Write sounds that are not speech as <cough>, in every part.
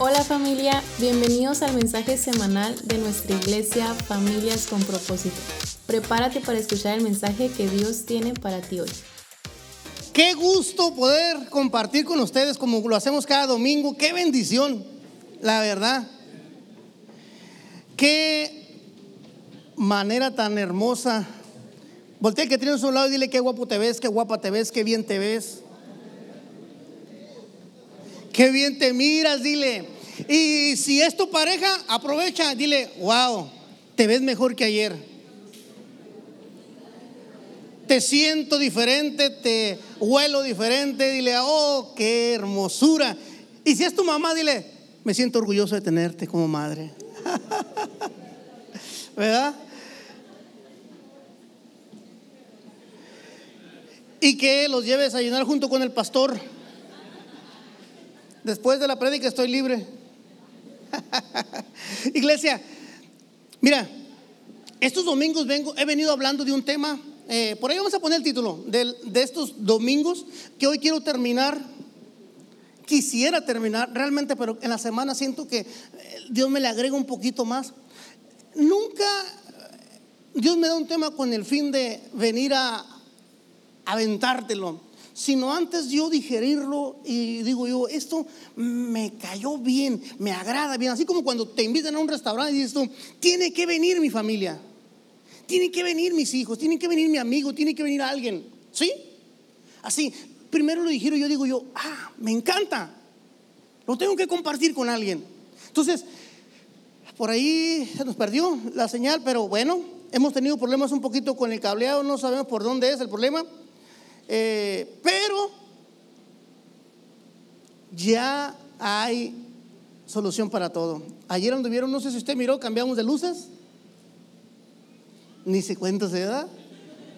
Hola familia, bienvenidos al mensaje semanal de nuestra iglesia Familias con propósito. Prepárate para escuchar el mensaje que Dios tiene para ti hoy. Qué gusto poder compartir con ustedes como lo hacemos cada domingo. Qué bendición, la verdad. Qué manera tan hermosa. Voltea que tienes a su lado y dile qué guapo te ves, qué guapa te ves, qué bien te ves. Qué bien te miras, dile. Y si es tu pareja, aprovecha, dile, wow, te ves mejor que ayer. Te siento diferente, te huelo diferente, dile, oh, qué hermosura. Y si es tu mamá, dile, me siento orgulloso de tenerte como madre. <laughs> ¿Verdad? Y que los lleves a llenar junto con el pastor. Después de la prédica estoy libre. <laughs> Iglesia, mira, estos domingos vengo, he venido hablando de un tema. eh, por ahí vamos a poner el título de, estos domingos que hoy quiero terminar. Quisiera terminar realmente, pero en la semana siento que eh, Dios me le agrega un poquito más. Nunca Dios me da un tema con el fin de venir a aventártelo sino antes yo digerirlo y digo yo, esto me cayó bien, me agrada bien, así como cuando te invitan a un restaurante y dices tú, tiene que venir mi familia, tiene que venir mis hijos, tiene que venir mi amigo, tiene que venir alguien, ¿sí? Así, primero lo dijeron, yo digo yo, ah, me encanta, lo tengo que compartir con alguien. Entonces, por ahí se nos perdió la señal, pero bueno, hemos tenido problemas un poquito con el cableado, no sabemos por dónde es el problema. Eh, pero ya hay solución para todo. Ayer anduvieron, no sé si usted miró, cambiamos de luces. Ni se cuenta, ¿se da?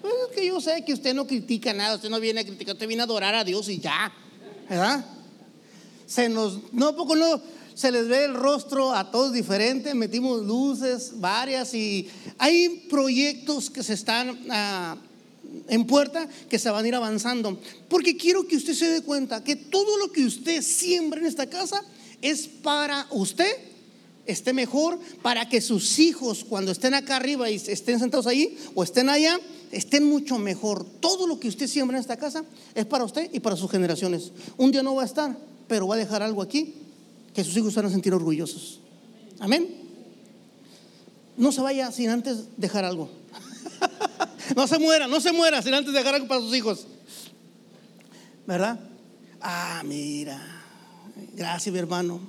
Pues es que yo sé que usted no critica nada, usted no viene a criticar, usted viene a adorar a Dios y ya, ¿verdad? Se nos, no, poco no, se les ve el rostro a todos diferente, metimos luces varias y hay proyectos que se están... ah, en puerta que se van a ir avanzando. Porque quiero que usted se dé cuenta que todo lo que usted siembra en esta casa es para usted esté mejor, para que sus hijos cuando estén acá arriba y estén sentados ahí o estén allá, estén mucho mejor. Todo lo que usted siembra en esta casa es para usted y para sus generaciones. Un día no va a estar, pero va a dejar algo aquí que sus hijos van a sentir orgullosos. Amén. No se vaya sin antes dejar algo. <laughs> No se muera, no se muera sin antes dejar algo para sus hijos. ¿Verdad? Ah, mira. Gracias, mi hermano.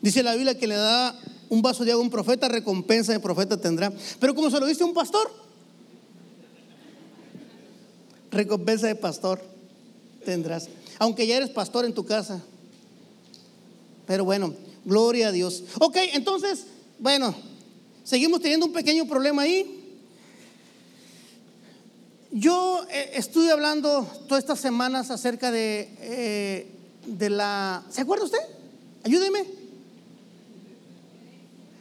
Dice la Biblia que le da un vaso de agua a un profeta, recompensa de profeta tendrá. Pero como se lo dice un pastor, recompensa de pastor tendrás. Aunque ya eres pastor en tu casa. Pero bueno, gloria a Dios. Ok, entonces, bueno, seguimos teniendo un pequeño problema ahí. Yo eh, estuve hablando todas estas semanas acerca de, eh, de la... ¿Se acuerda usted? Ayúdeme.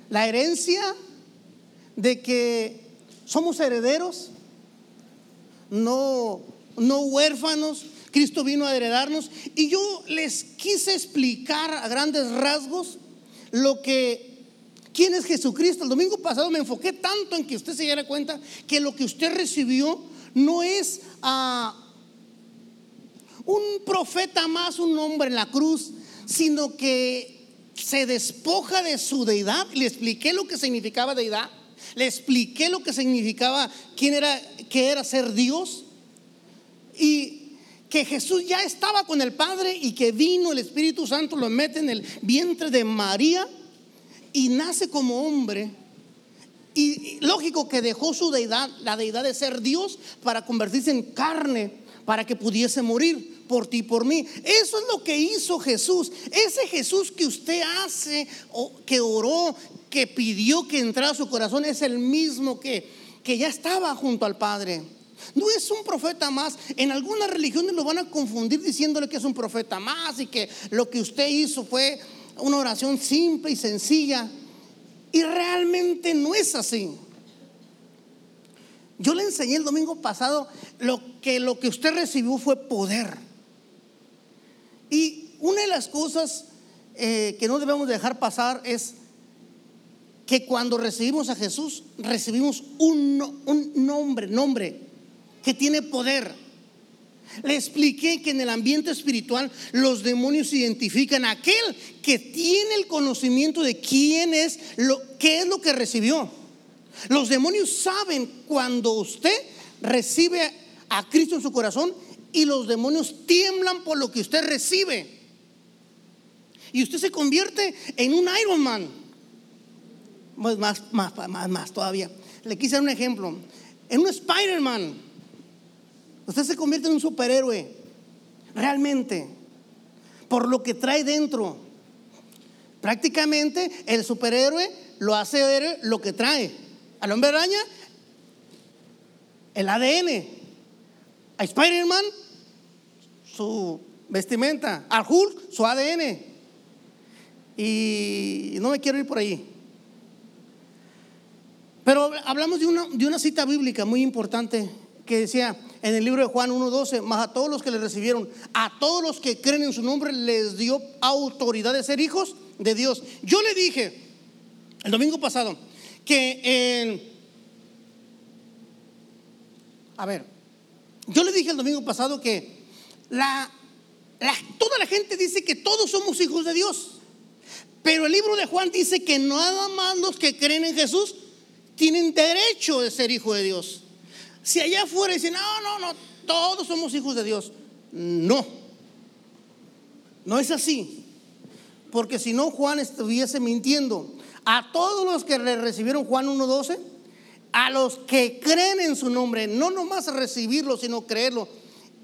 La herencia de que somos herederos, no, no huérfanos. Cristo vino a heredarnos. Y yo les quise explicar a grandes rasgos lo que quién es Jesucristo. El domingo pasado me enfoqué tanto en que usted se diera cuenta que lo que usted recibió no es ah, un profeta más, un hombre en la cruz, sino que se despoja de su deidad. Le expliqué lo que significaba deidad. Le expliqué lo que significaba quién era, qué era ser Dios. Y que Jesús ya estaba con el Padre y que vino el Espíritu Santo, lo mete en el vientre de María y nace como hombre. Y, lógico que dejó su deidad, la deidad de ser Dios, para convertirse en carne, para que pudiese morir por ti por mí. Eso es lo que hizo Jesús. Ese Jesús que usted hace, o que oró, que pidió que entrara a su corazón, es el mismo que, que ya estaba junto al Padre. No es un profeta más. En algunas religiones lo van a confundir diciéndole que es un profeta más y que lo que usted hizo fue una oración simple y sencilla. Y realmente no es así. Yo le enseñé el domingo pasado lo que lo que usted recibió fue poder. Y una de las cosas eh, que no debemos dejar pasar es que cuando recibimos a Jesús, recibimos un, un nombre, nombre que tiene poder. Le expliqué que en el ambiente espiritual los demonios identifican a aquel que tiene el conocimiento de quién es, lo, qué es lo que recibió. Los demonios saben cuando usted recibe a Cristo en su corazón y los demonios tiemblan por lo que usted recibe. Y usted se convierte en un Iron Man. Más, más, más, más, todavía. Le quise dar un ejemplo. En un Spider-Man. Usted se convierte en un superhéroe. Realmente. Por lo que trae dentro. Prácticamente el superhéroe lo hace ver lo que trae. Al hombre araña, el ADN. A Spider-Man, su vestimenta. Al Hulk, su ADN. Y no me quiero ir por ahí. Pero hablamos de una, de una cita bíblica muy importante que decía en el libro de Juan 1.12, más a todos los que le recibieron, a todos los que creen en su nombre, les dio autoridad de ser hijos de Dios. Yo le dije el domingo pasado que. A ver, yo le dije el domingo pasado que la, toda la gente dice que todos somos hijos de Dios. Pero el libro de Juan dice que nada más los que creen en Jesús tienen derecho de ser hijo de Dios. Si allá afuera dicen, no, no, no, todos somos hijos de Dios. No, no es así. Porque si no, Juan estuviese mintiendo. A todos los que le recibieron Juan 1.12, a los que creen en su nombre, no nomás recibirlo, sino creerlo,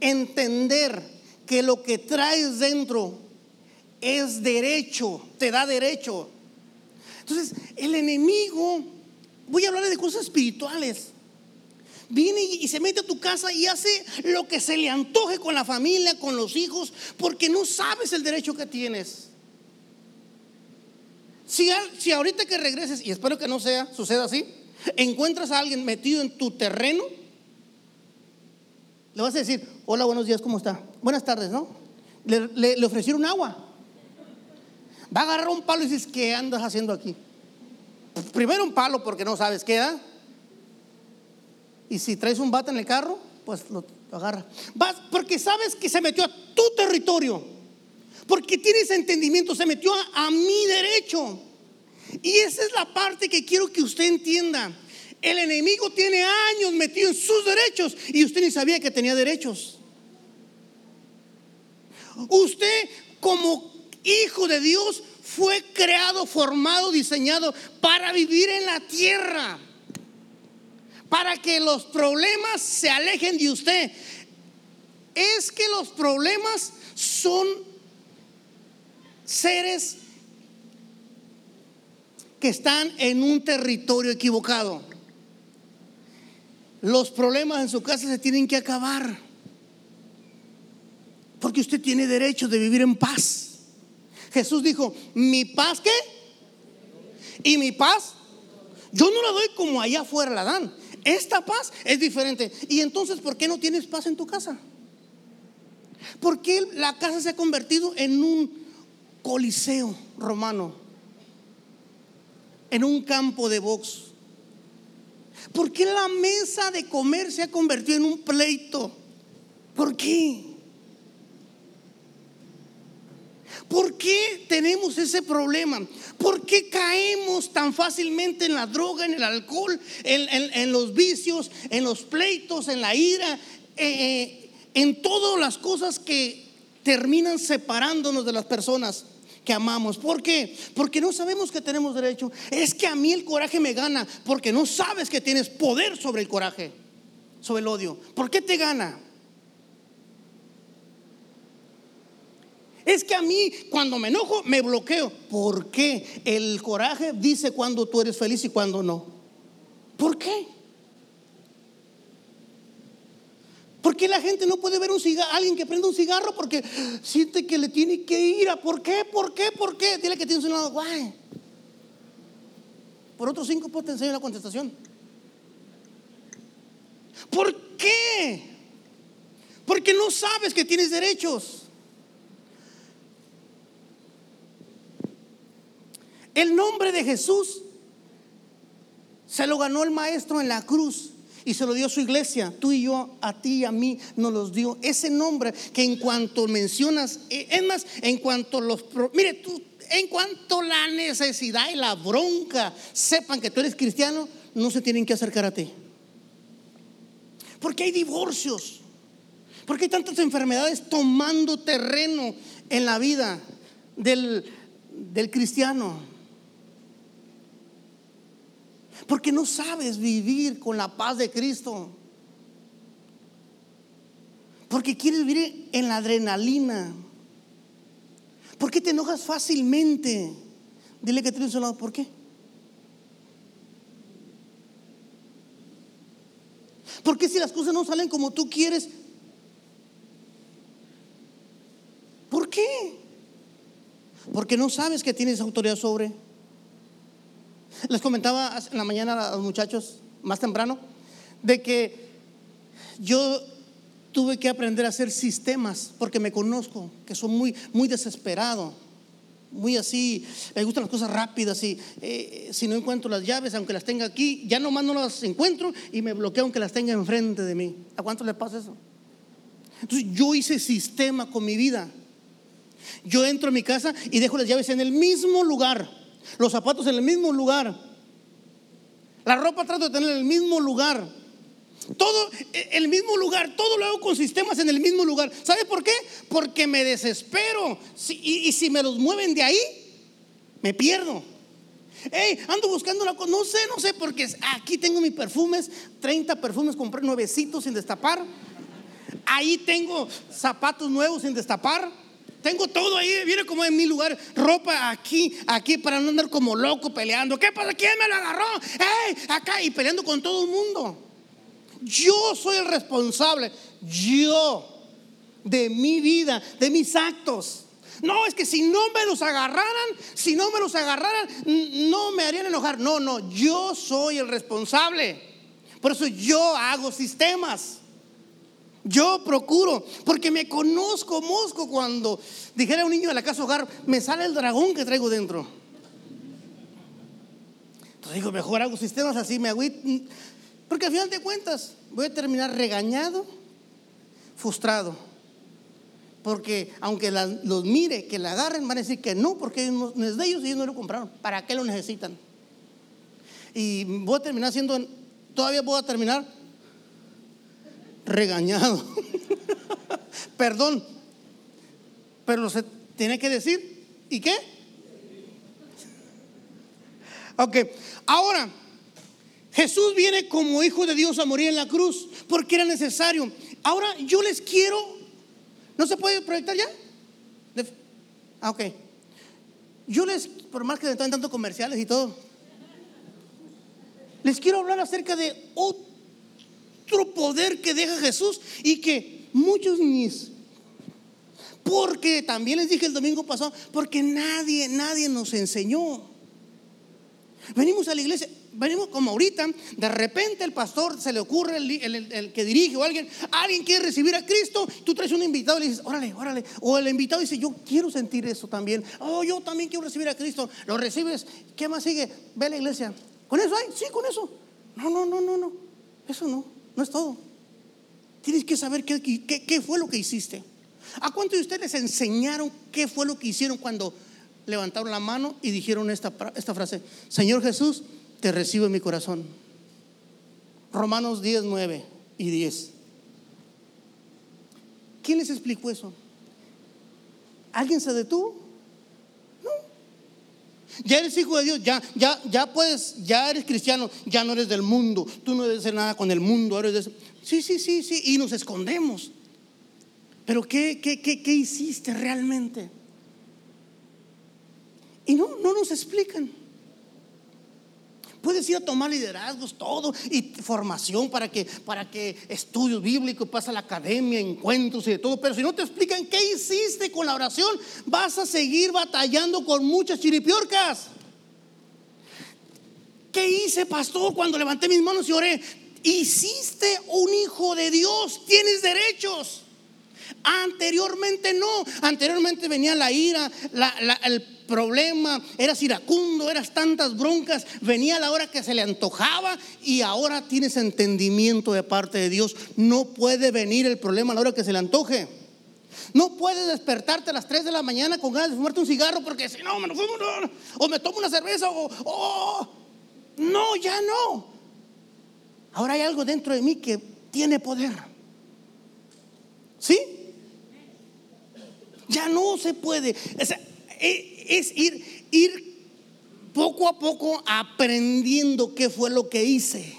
entender que lo que traes dentro es derecho, te da derecho. Entonces, el enemigo, voy a hablar de cosas espirituales. Viene y se mete a tu casa y hace lo que se le antoje con la familia, con los hijos, porque no sabes el derecho que tienes. Si, si ahorita que regreses, y espero que no sea, suceda así, encuentras a alguien metido en tu terreno, le vas a decir, hola, buenos días, ¿cómo está? Buenas tardes, ¿no? Le, le ofrecieron agua. Va a agarrar un palo y dices, ¿qué andas haciendo aquí? Primero un palo porque no sabes qué da. Y si traes un bate en el carro, pues lo, agarra. Vas porque sabes que se metió a tu territorio. Porque tienes entendimiento, se metió a mi derecho. Y esa es la parte que quiero que usted entienda. El enemigo tiene años metido en sus derechos y usted ni sabía que tenía derechos. Usted como hijo de Dios, fue creado, formado, diseñado para vivir en la tierra. Para que los problemas se alejen de usted. Es que los problemas son seres que están en un territorio equivocado. Los problemas en su casa se tienen que acabar. Porque usted tiene derecho de vivir en paz. Jesús dijo, mi paz qué? Y mi paz, yo no la doy como allá afuera la dan. Esta paz es diferente. Y entonces, ¿por qué no tienes paz en tu casa? ¿Por qué la casa se ha convertido en un coliseo romano? En un campo de box. ¿Por qué la mesa de comer se ha convertido en un pleito? ¿Por qué? ¿Por qué tenemos ese problema? ¿Por qué caemos tan fácilmente en la droga, en el alcohol, en, los vicios, en los pleitos, en la ira, eh, eh, en todas las cosas que terminan separándonos de las personas? que amamos. ¿Por qué? Porque no sabemos que tenemos derecho. Es que a mí el coraje me gana porque no sabes que tienes poder sobre el coraje, sobre el odio. ¿Por qué te gana? Es que a mí cuando me enojo me bloqueo. ¿Por qué? El coraje dice cuando tú eres feliz y cuando no. ¿Por qué? ¿Por qué la gente no puede ver un cigarro, alguien que prende un cigarro porque siente que le tiene que ir a por qué, por qué, por qué? Dile que tienes un lado, guay. Por otros cinco pues te enseño la contestación. ¿Por qué? Porque no sabes que tienes derechos. El nombre de Jesús se lo ganó el maestro en la cruz y se lo dio su iglesia. Tú y yo, a ti y a mí, nos los dio. Ese nombre que en cuanto mencionas, eh, es más, en cuanto los... Mire, tú, en cuanto la necesidad y la bronca sepan que tú eres cristiano, no se tienen que acercar a ti. Porque hay divorcios. Porque hay tantas enfermedades tomando terreno en la vida del, del cristiano. Porque no sabes vivir con la paz de Cristo. Porque quieres vivir en la adrenalina. ¿Por qué te enojas fácilmente? Dile que tienes un lado, ¿por qué? ¿Por qué si las cosas no salen como tú quieres? ¿Por qué? Porque no sabes que tienes autoridad sobre. Les comentaba en la mañana a los muchachos, más temprano, de que yo tuve que aprender a hacer sistemas porque me conozco, que son muy, muy desesperado, muy así, me gustan las cosas rápidas y eh, si no encuentro las llaves, aunque las tenga aquí, ya nomás no las encuentro y me bloqueo aunque las tenga enfrente de mí. ¿A cuánto le pasa eso? Entonces yo hice sistema con mi vida. Yo entro a mi casa y dejo las llaves en el mismo lugar, los zapatos en el mismo lugar, la ropa trato de tener en el mismo lugar. Todo en el mismo lugar, todo lo hago con sistemas en el mismo lugar. ¿Sabe por qué? Porque me desespero. y, si me los mueven de ahí, me pierdo. Hey, ando buscando la cosa. No sé, no sé, porque aquí tengo mis perfumes, 30 perfumes, compré nuevecitos sin destapar. Ahí tengo zapatos nuevos sin destapar. Tengo todo ahí, viene como en mi lugar, ropa aquí, aquí, para no andar como loco peleando. ¿Qué pasa? ¿Quién me lo agarró? ¡Hey! Acá y peleando con todo el mundo. Yo soy el responsable, yo, de mi vida, de mis actos. No, es que si no me los agarraran, si no me los agarraran, no me harían enojar. No, no, yo soy el responsable. Por eso yo hago sistemas. Yo procuro, porque me conozco mosco cuando dijera un niño de la casa hogar, me sale el dragón que traigo dentro. Entonces digo, mejor hago sistemas así, me agüito. Porque al final de cuentas voy a terminar regañado, frustrado. Porque aunque los mire, que la agarren, van a decir que no, porque no es de ellos y ellos no lo compraron. ¿Para qué lo necesitan? Y voy a terminar siendo, todavía voy a terminar regañado. <laughs> Perdón, pero se tiene que decir. ¿Y qué? Ok, ahora Jesús viene como hijo de Dios a morir en la cruz porque era necesario. Ahora yo les quiero, ¿no se puede proyectar ya? Ah, ok. Yo les, por más que están tanto comerciales y todo, les quiero hablar acerca de otro poder que deja Jesús y que muchos ni porque también les dije el domingo pasado, porque nadie, nadie nos enseñó. Venimos a la iglesia, venimos como ahorita, de repente el pastor se le ocurre, el, que dirige o alguien, alguien quiere recibir a Cristo, tú traes un invitado y le dices, órale, órale. O el invitado dice, yo quiero sentir eso también. Oh, yo también quiero recibir a Cristo. Lo recibes, ¿qué más sigue? Ve a la iglesia. ¿Con eso hay? Sí, con eso. No, no, no, no, no. Eso no, no es todo. Tienes que saber qué, fue lo que hiciste. ¿A cuántos de ustedes enseñaron qué fue lo que hicieron cuando levantaron la mano y dijeron esta, esta frase? Señor Jesús, te recibo en mi corazón. Romanos 10, 9 y 10. ¿Quién les explicó eso? ¿Alguien se detuvo? Ya eres hijo de Dios, ya, ya, ya puedes, ya eres cristiano, ya no eres del mundo, tú no debes hacer nada con el mundo, eres de... Sí, sí, sí, sí, y nos escondemos. Pero ¿qué, qué, qué, qué hiciste realmente? Y no, no nos explican. Puedes ir a tomar liderazgos, todo, y formación para que, para que estudios bíblicos, pasa la academia, encuentros y de todo. Pero si no te explican qué hiciste con la oración, vas a seguir batallando con muchas chiripiorcas. ¿Qué hice, pastor, cuando levanté mis manos y oré? Hiciste un hijo de Dios, tienes derechos. Anteriormente no, anteriormente venía la ira, el problema, eras iracundo, eras tantas broncas, venía la hora que se le antojaba y ahora tienes entendimiento de parte de Dios. No puede venir el problema a la hora que se le antoje. No puedes despertarte a las 3 de la mañana con ganas de fumarte un cigarro porque si no, me fumo, o me tomo una cerveza o, no, ya no. Ahora hay algo dentro de mí que tiene poder. ¿Sí? Ya no se puede. E, es, ir, poco a poco aprendiendo qué fue lo que hice.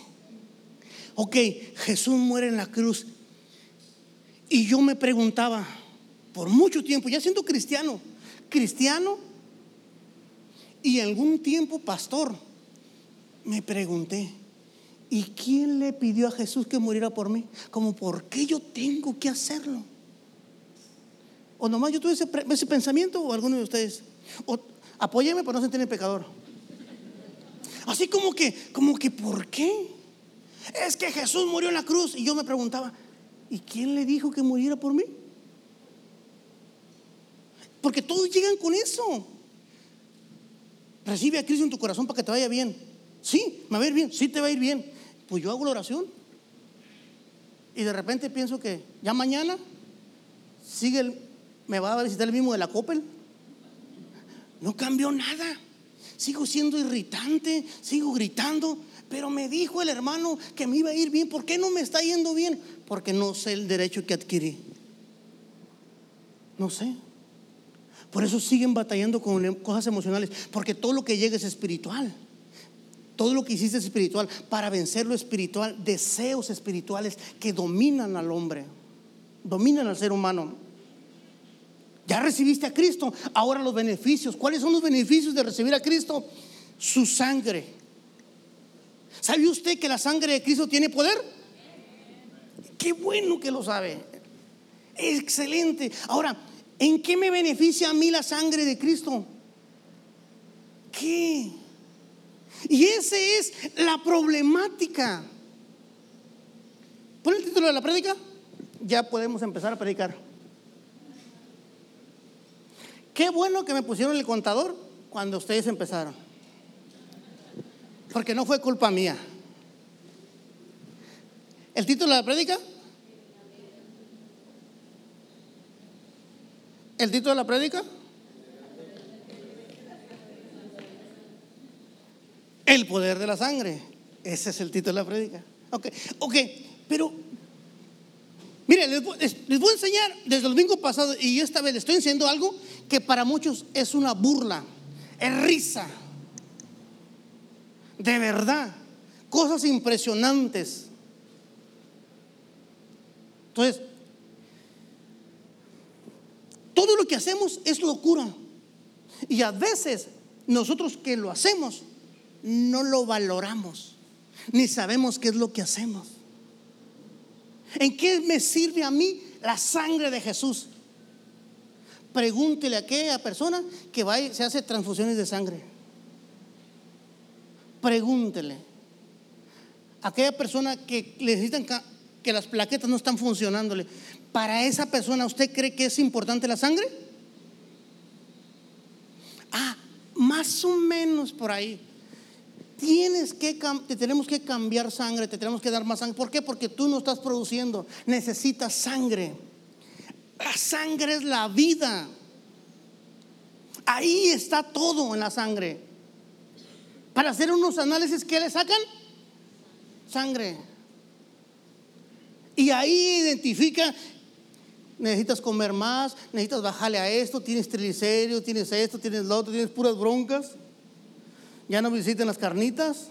Ok, Jesús muere en la cruz. Y yo me preguntaba, por mucho tiempo, ya siendo cristiano, cristiano y algún tiempo pastor, me pregunté, ¿y quién le pidió a Jesús que muriera por mí? Como, ¿por qué yo tengo que hacerlo? O nomás yo tuve ese, pensamiento o alguno de ustedes. O apóyeme para no sentirme pecador. Así como que, como que, ¿por qué? Es que Jesús murió en la cruz y yo me preguntaba, ¿y quién le dijo que muriera por mí? Porque todos llegan con eso. Recibe a Cristo en tu corazón para que te vaya bien. Sí, me va a ir bien, sí te va a ir bien. Pues yo hago la oración. Y de repente pienso que ya mañana sigue el, me va a visitar el mismo de la Coppel. No cambió nada. Sigo siendo irritante, sigo gritando, pero me dijo el hermano que me iba a ir bien. ¿Por qué no me está yendo bien? Porque no sé el derecho que adquirí. No sé. Por eso siguen batallando con cosas emocionales, porque todo lo que llega es espiritual. Todo lo que hiciste es espiritual. Para vencer lo espiritual, deseos espirituales que dominan al hombre, dominan al ser humano. Ya recibiste a Cristo, ahora los beneficios. ¿Cuáles son los beneficios de recibir a Cristo? Su sangre. ¿Sabe usted que la sangre de Cristo tiene poder? Qué bueno que lo sabe. Excelente. Ahora, ¿En qué me beneficia a mí la sangre de Cristo? ¿Qué? Y esa es la problemática. ¿Pon el título de la prédica? Ya podemos empezar a predicar. Qué bueno que me pusieron el contador cuando ustedes empezaron. Porque no fue culpa mía. ¿El título de la prédica? ¿El título de la prédica? El poder de la sangre. Ese es el título de la prédica. Ok, ok, pero mire, les voy, a enseñar desde el domingo pasado y esta vez les estoy enseñando algo que para muchos es una burla, es risa. De verdad, cosas impresionantes. Entonces, todo lo que hacemos es locura. Y a veces nosotros que lo hacemos no lo valoramos, ni sabemos qué es lo que hacemos. ¿En qué me sirve a mí la sangre de Jesús? Pregúntele a aquella persona que va y se hace transfusiones de sangre. Pregúntele. A aquella persona que necesitan que las plaquetas no están funcionándole para esa persona, ¿usted cree que es importante la sangre? Ah, más o menos por ahí. Tienes que, te tenemos que cambiar sangre, te tenemos que dar más sangre. ¿Por qué? Porque tú no estás produciendo, necesitas sangre. La sangre es la vida. Ahí está todo en la sangre. Para hacer unos análisis, ¿qué le sacan? Sangre. Y ahí identifica necesitas comer más, necesitas bajarle a esto, tienes triglicéridos, tienes esto, tienes lo otro, tienes puras broncas. Ya no visiten las carnitas.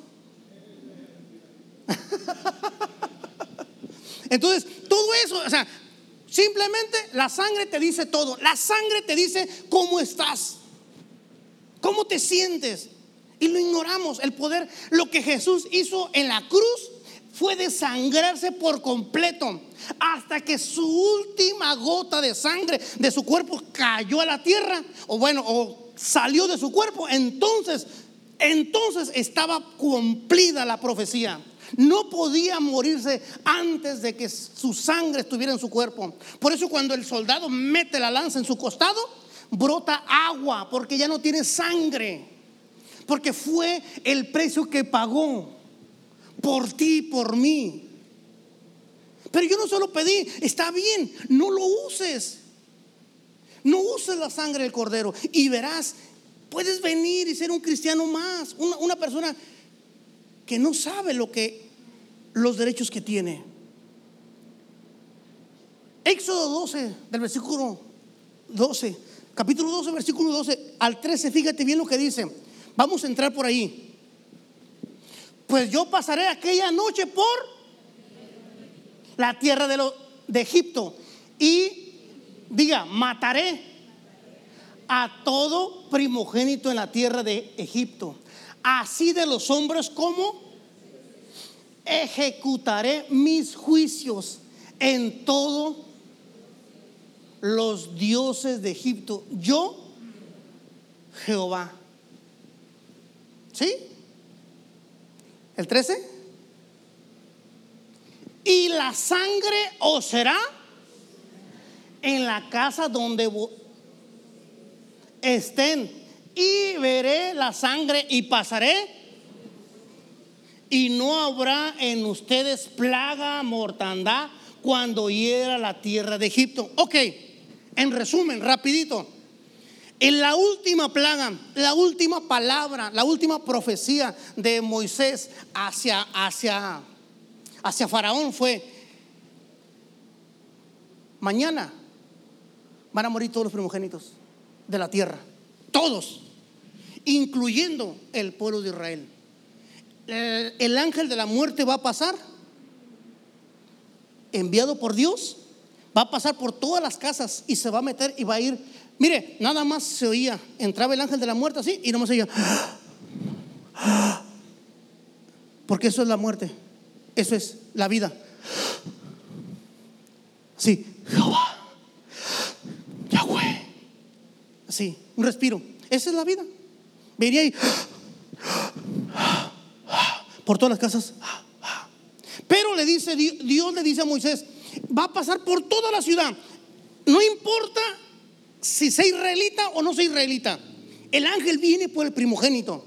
<laughs> Entonces, todo eso, o sea, simplemente la sangre te dice todo. La sangre te dice cómo estás, cómo te sientes. Y lo ignoramos. El poder, lo que Jesús hizo en la cruz fue desangrarse por completo hasta que su última gota de sangre de su cuerpo cayó a la tierra o bueno, o salió de su cuerpo, entonces entonces estaba cumplida la profecía. No podía morirse antes de que su sangre estuviera en su cuerpo. Por eso cuando el soldado mete la lanza en su costado, brota agua porque ya no tiene sangre. Porque fue el precio que pagó por ti por mí. Pero yo no solo pedí, está bien, no lo uses. No uses la sangre del cordero y verás, puedes venir y ser un cristiano más, una, persona que no sabe lo que los derechos que tiene. Éxodo 12, del versículo 12, capítulo 12, versículo 12 al 13, fíjate bien lo que dice. Vamos a entrar por ahí. Pues yo pasaré aquella noche por la tierra de Egipto y diga, mataré a todo primogénito en la tierra de Egipto así de los hombres como ejecutaré mis juicios en todos los dioses de Egipto. Yo, Jehová. ¿Sí? El 13. Y la sangre os será en la casa donde estén y veré la sangre y pasaré y no habrá en ustedes plaga, mortandad cuando hiera la tierra de Egipto. Ok, en resumen, rapidito. En la última plaga, la última palabra, la última profecía de Moisés hacia, hacia, hacia Faraón fue, mañana van a morir todos los primogénitos de la tierra, todos incluyendo el pueblo de Israel. El, ángel de la muerte va a pasar, enviado por Dios, va a pasar por todas las casas y se va a meter y va a ir. Mire, nada más se oía, entraba el ángel de la muerte así y no más se oía. Porque eso es la muerte, eso es la vida. Sí, Jehová, Así, un respiro. Esa es la vida. Venía y por todas las casas. Pero le dice, Dios le dice a Moisés, va a pasar por toda la ciudad. No importa si sea israelita o no sea israelita. El ángel viene por el primogénito.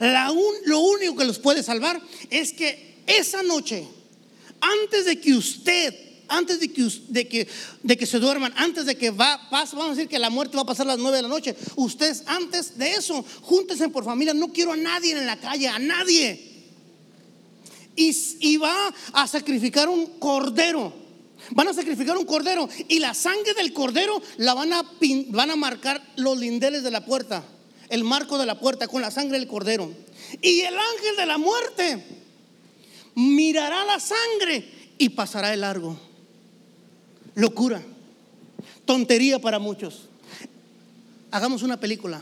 lo único que los puede salvar es que esa noche, antes de que usted antes de que, de que, de que se duerman, antes de que va, vamos a decir que la muerte va a pasar a las nueve de la noche. Ustedes antes de eso, júntense por familia. No quiero a nadie en la calle, a nadie. Y, y va a sacrificar un cordero. Van a sacrificar un cordero y la sangre del cordero la van a, van a marcar los lindeles de la puerta, el marco de la puerta con la sangre del cordero. Y el ángel de la muerte mirará la sangre y pasará el largo locura, tontería para muchos. Hagamos una película.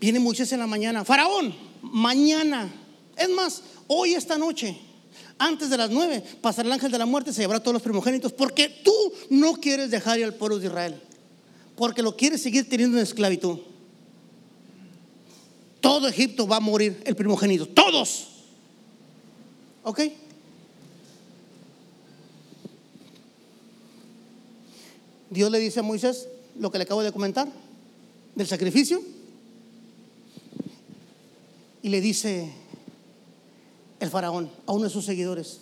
Viene Moisés en la mañana, Faraón, mañana, es más, hoy esta noche, antes de las nueve, pasará el ángel de la muerte, se llevará todos los primogénitos, porque tú no quieres dejar ir al pueblo de Israel, porque lo quieres seguir teniendo en esclavitud. Todo Egipto va a morir el primogénito, todos. ¿Ok? Dios le dice a Moisés lo que le acabo de comentar del sacrificio. Y le dice el faraón a uno de sus seguidores,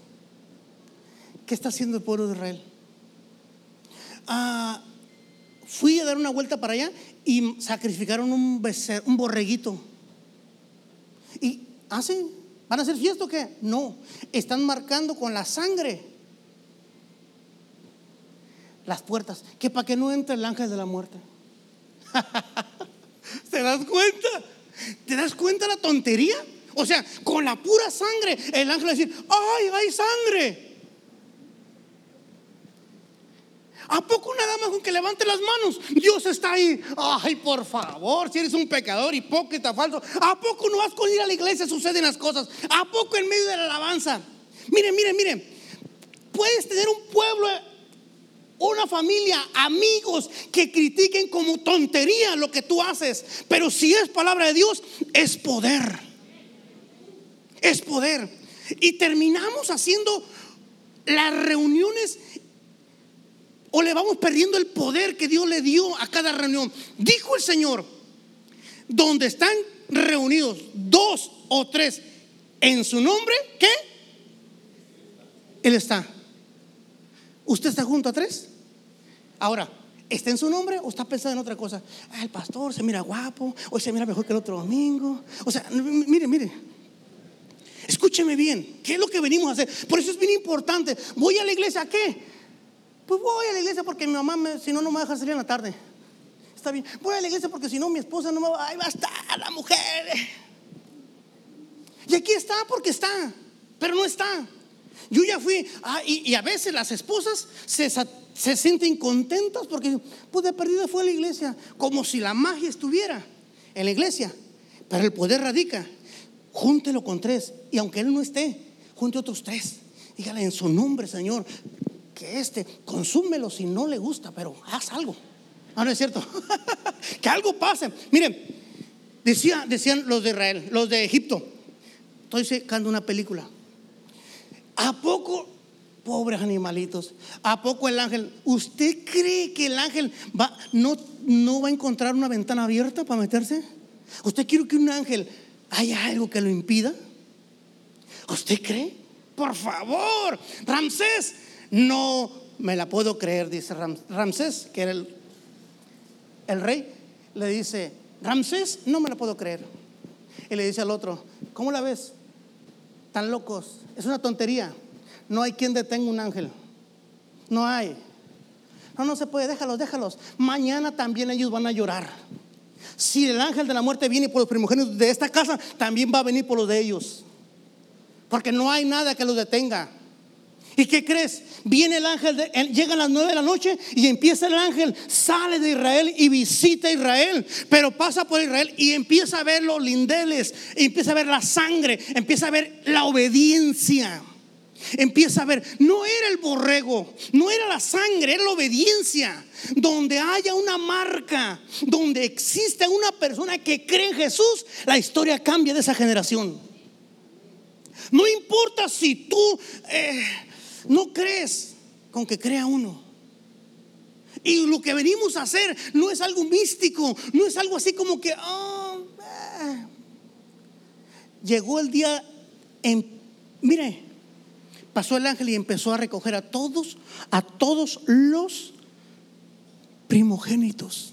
¿qué está haciendo el pueblo de Israel? Ah, fui a dar una vuelta para allá y sacrificaron un, un borreguito. Y. ¿ah, ¿Van a hacer fiesta o qué? No, están marcando con la sangre las puertas, que para que no entre el ángel de la muerte. <laughs> ¿Te das cuenta? ¿Te das cuenta la tontería? O sea, con la pura sangre, el ángel va a decir, ¡ay, hay sangre! ¿A poco nada más con que levante las manos? Dios está ahí. Ay, por favor, si eres un pecador, hipócrita, falso. ¿A poco no vas con ir a la iglesia? Suceden las cosas. ¿A poco en medio de la alabanza? Miren, miren, miren. Puedes tener un pueblo una familia, amigos que critiquen como tontería lo que tú haces. Pero si es palabra de Dios, es poder. es poder. Y terminamos haciendo las reuniones o le vamos perdiendo el poder que Dios le dio a cada reunión. Dijo el Señor, donde están reunidos dos o tres en su nombre, ¿qué? Él está. ¿Usted está junto a tres? Ahora, ¿está en su nombre o está pensando en otra cosa? Ah, el pastor se mira guapo, o se mira mejor que el otro domingo. O sea, mire, mire. Escúcheme bien, ¿qué es lo que venimos a hacer? Por eso es bien importante. ¿Voy a la iglesia a qué? Pues voy a la iglesia porque mi mamá, si no, no me deja salir en la tarde. Está bien. Voy a la iglesia porque si no, mi esposa no me va. Ahí va a estar la mujer. Y aquí está porque está, pero no está. Yo ya fui, ah, y, a veces las esposas se, se sienten contentas porque, pues de perdida fue la iglesia, como si la magia estuviera en la iglesia. Pero el poder radica. Júntelo con tres, y aunque él no esté, junte otros tres. Dígale en su nombre, Señor, que este, consúmelo si no le gusta, pero haz algo. Ah, no es cierto. <laughs> que algo pase. Miren, decía, decían los de Israel, los de Egipto. Estoy sacando una película. ¿A poco, pobres animalitos, a poco el ángel, usted cree que el ángel va, no, no va a encontrar una ventana abierta para meterse? ¿Usted quiere que un ángel haya algo que lo impida? ¿Usted cree? Por favor, Ramsés, no me la puedo creer, dice Ramsés, que era el, el rey, le dice, Ramsés, no me la puedo creer. Y le dice al otro, ¿cómo la ves? Tan locos, es una tontería. No hay quien detenga un ángel. No hay. No, no se puede, déjalos, déjalos. Mañana también ellos van a llorar. Si el ángel de la muerte viene por los primogénitos de esta casa, también va a venir por los de ellos. Porque no hay nada que los detenga. ¿Y qué crees? Viene el ángel, llega a las nueve de la noche y empieza el ángel, sale de Israel y visita Israel, pero pasa por Israel y empieza a ver los lindeles, empieza a ver la sangre, empieza a ver la obediencia. Empieza a ver, no era el borrego, no era la sangre, era la obediencia. Donde haya una marca, donde existe una persona que cree en Jesús, la historia cambia de esa generación. No importa si tú eh, no crees con que crea uno. Y lo que venimos a hacer no es algo místico, no es algo así como que, oh, eh". llegó el día, en, mire, pasó el ángel y empezó a recoger a todos, a todos los primogénitos.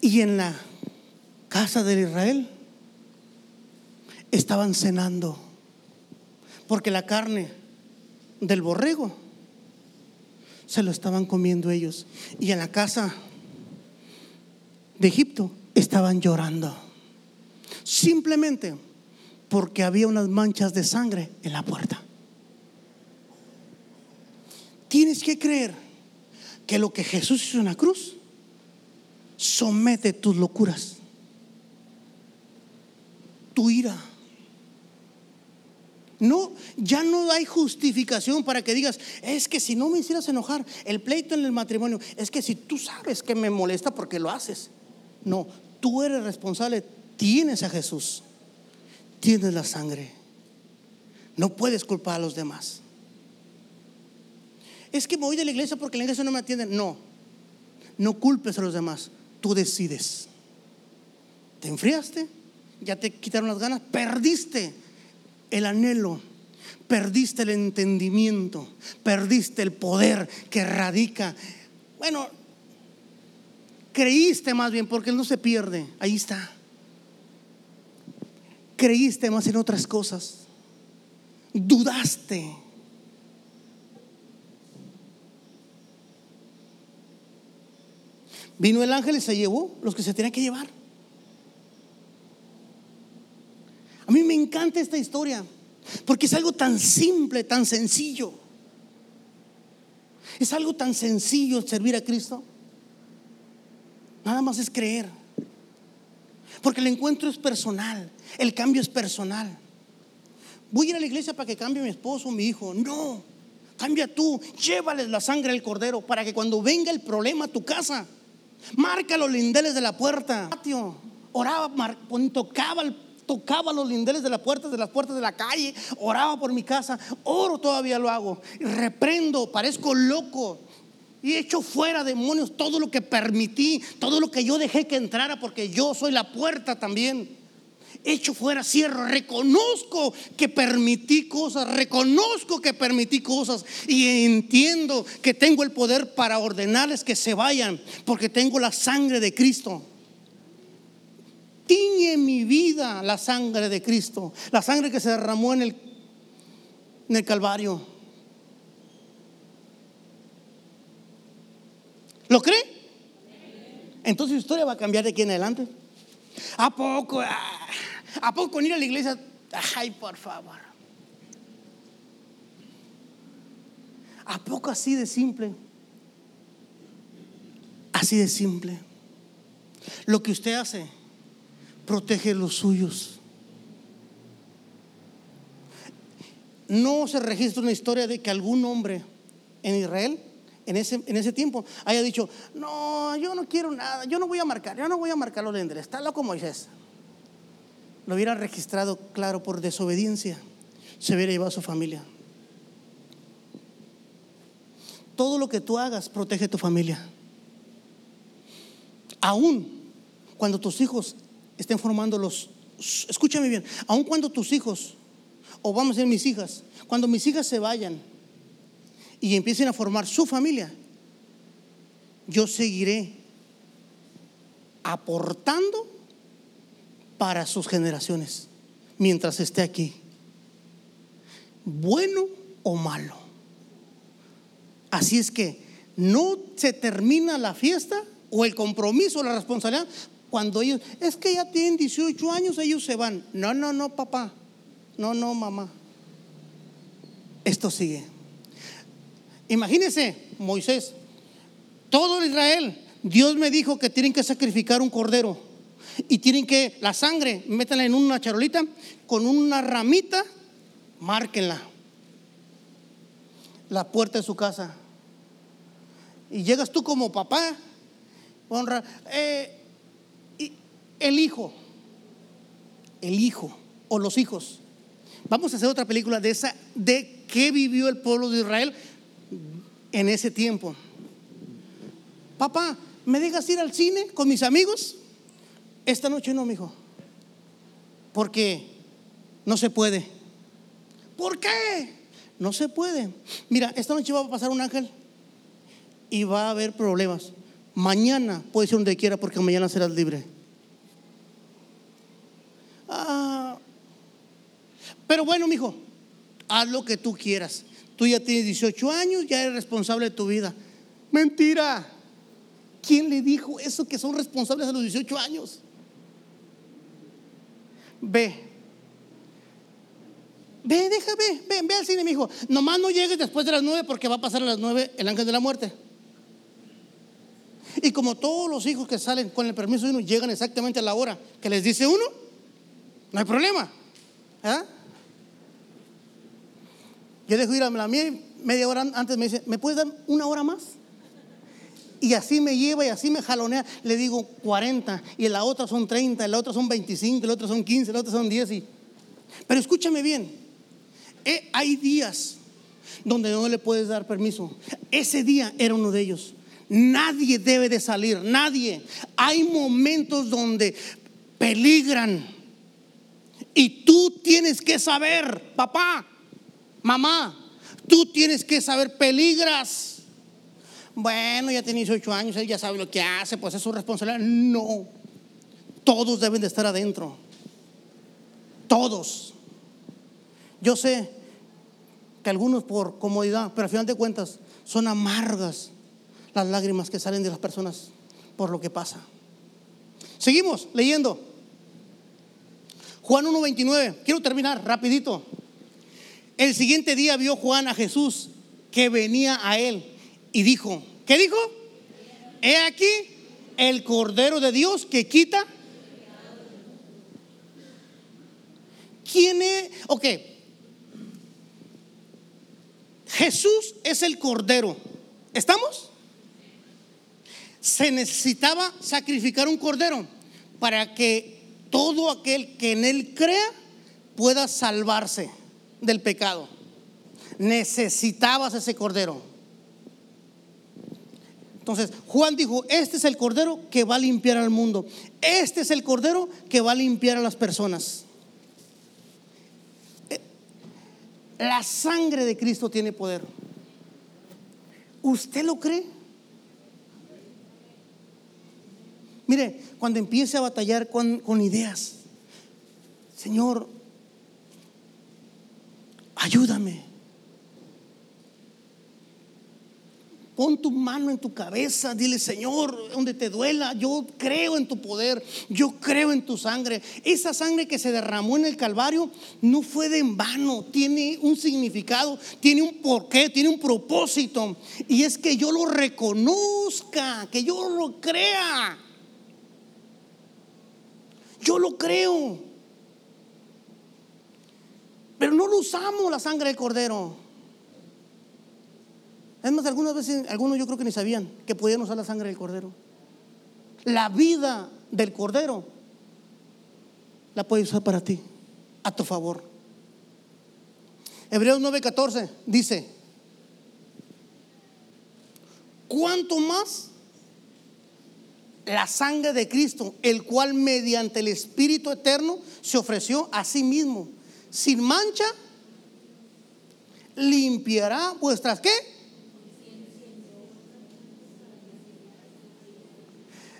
Y en la casa de Israel estaban cenando, porque la carne del borrego se lo estaban comiendo ellos. Y en la casa de Egipto estaban llorando, simplemente porque había unas manchas de sangre en la puerta. Tienes que creer que lo que Jesús hizo en la cruz somete tus locuras, tu ira no, ya no hay justificación para que digas, es que si no me hicieras enojar, el pleito en el matrimonio, es que si tú sabes que me molesta porque lo haces. No, tú eres responsable, tienes a Jesús, tienes la sangre. No puedes culpar a los demás. Es que me voy de la iglesia porque la iglesia no me atiende. No, no culpes a los demás, tú decides. ¿Te enfriaste? ¿Ya te quitaron las ganas? Perdiste el anhelo, perdiste el entendimiento, perdiste el poder que radica. Bueno, creíste más bien, porque Él no se pierde, ahí está. Creíste más en otras cosas, dudaste. Vino el ángel y se llevó los que se tenían que llevar. A mí me encanta esta historia porque es algo tan simple, tan sencillo. Es algo tan sencillo servir a Cristo. Nada más es creer. Porque el encuentro es personal, el cambio es personal. Voy a ir a la iglesia para que cambie mi esposo mi hijo. No, cambia tú, llévales la sangre del cordero para que cuando venga el problema a tu casa, Marca los lindeles de la puerta. Oraba, tocaba, tocaba los lindeles de la puerta, de las puertas de la calle. Oraba por mi casa. Oro todavía lo hago. Reprendo, parezco loco. Y echo fuera demonios todo lo que permití, todo lo que yo dejé que entrara, porque yo soy la puerta también echo fuera, cierro, reconozco que permití cosas, reconozco que permití cosas y entiendo que tengo el poder para ordenarles que se vayan, porque tengo la sangre de Cristo. Tiñe mi vida la sangre de Cristo, la sangre que se derramó en el, en el Calvario. ¿Lo cree? Entonces su historia va a cambiar de aquí en adelante. ¿A poco? Ah, ¿A poco con ir a la iglesia? Ay, por favor. ¿A poco así de simple? Así de simple. Lo que usted hace, protege los suyos. No se registra una historia de que algún hombre en Israel, en ese, en ese tiempo, haya dicho, no, yo no quiero nada, yo no voy a marcar, yo no voy a marcar los lendres, está loco Moisés lo hubiera registrado, claro, por desobediencia, se hubiera llevado a su familia. Todo lo que tú hagas protege a tu familia. Aún cuando tus hijos estén formando los, escúchame bien, aún cuando tus hijos, o vamos a decir mis hijas, cuando mis hijas se vayan y empiecen a formar su familia, yo seguiré aportando para sus generaciones mientras esté aquí. Bueno o malo. Así es que no se termina la fiesta o el compromiso, la responsabilidad, cuando ellos, es que ya tienen 18 años, ellos se van. No, no, no, papá. No, no, mamá. Esto sigue. Imagínense, Moisés, todo Israel, Dios me dijo que tienen que sacrificar un cordero y tienen que, la sangre, métanla en una charolita, con una ramita, márquenla. La puerta de su casa. Y llegas tú como papá, honra, eh, el hijo, el hijo o los hijos. Vamos a hacer otra película de esa, de qué vivió el pueblo de Israel en ese tiempo. Papá, ¿me dejas ir al cine con mis amigos? Esta noche no, mijo. Porque no se puede. ¿Por qué? No se puede. Mira, esta noche va a pasar un ángel y va a haber problemas. Mañana puede ser donde quiera porque mañana serás libre. Ah, pero bueno, mijo, haz lo que tú quieras. Tú ya tienes 18 años, ya eres responsable de tu vida. Mentira. ¿Quién le dijo eso que son responsables a los 18 años? ve. Ve, deja, ve, ve, ve al cine, mi hijo. Nomás no llegues después de las nueve porque va a pasar a las nueve el ángel de la muerte. Y como todos los hijos que salen con el permiso de uno llegan exactamente a la hora que les dice uno, no hay problema. ¿Ah? Yo dejo ir a la mía media hora antes me dice, ¿me puedes dar una hora más? Y así me lleva y así me jalonea. Le digo 40 y en la otra son 30, en la otra son 25, en la otra son 15, en la otra son 10. Pero escúchame bien, eh, hay días donde no le puedes dar permiso. Ese día era uno de ellos. Nadie debe de salir, nadie. Hay momentos donde peligran. Y tú tienes que saber, papá, mamá, tú tienes que saber, peligras bueno, ya tiene 18 años, él ya sabe lo que hace, pues es su responsabilidad. No, todos deben de estar adentro. Todos. Yo sé que algunos por comodidad, pero al final de cuentas son amargas las lágrimas que salen de las personas por lo que pasa. Seguimos leyendo. Juan 1.29. Quiero terminar rapidito. El siguiente día vio Juan a Jesús que venía a él y dijo, ¿qué dijo? He aquí el Cordero de Dios que quita. ¿Quién es? Ok. Jesús es el Cordero. ¿Estamos? se necesitaba sacrificar un cordero para que todo aquel que en él crea pueda salvarse del pecado. Necesitabas ese cordero. Entonces, Juan dijo, este es el cordero que va a limpiar al mundo. Este es el cordero que va a limpiar a las personas. Eh, la sangre de Cristo tiene poder. ¿Usted lo cree? Mire, cuando empiece a batallar con, con ideas, Señor, ayúdame. Pon tu mano en tu cabeza, dile, Señor, donde te duela, yo creo en tu poder, yo creo en tu sangre. Esa sangre que se derramó en el Calvario no fue de en vano, tiene un significado, tiene un porqué, tiene un propósito. Y es que yo lo reconozca, que yo lo crea. Yo lo creo. Pero no lo usamos la sangre del cordero. Es más, algunas veces, algunos yo creo que ni sabían que podían usar la sangre del cordero. La vida del cordero la puedes usar para ti, a tu favor. Hebreos 9:14 dice, ¿cuánto más la sangre de Cristo, el cual mediante el Espíritu Eterno se ofreció a sí mismo, sin mancha, limpiará vuestras qué?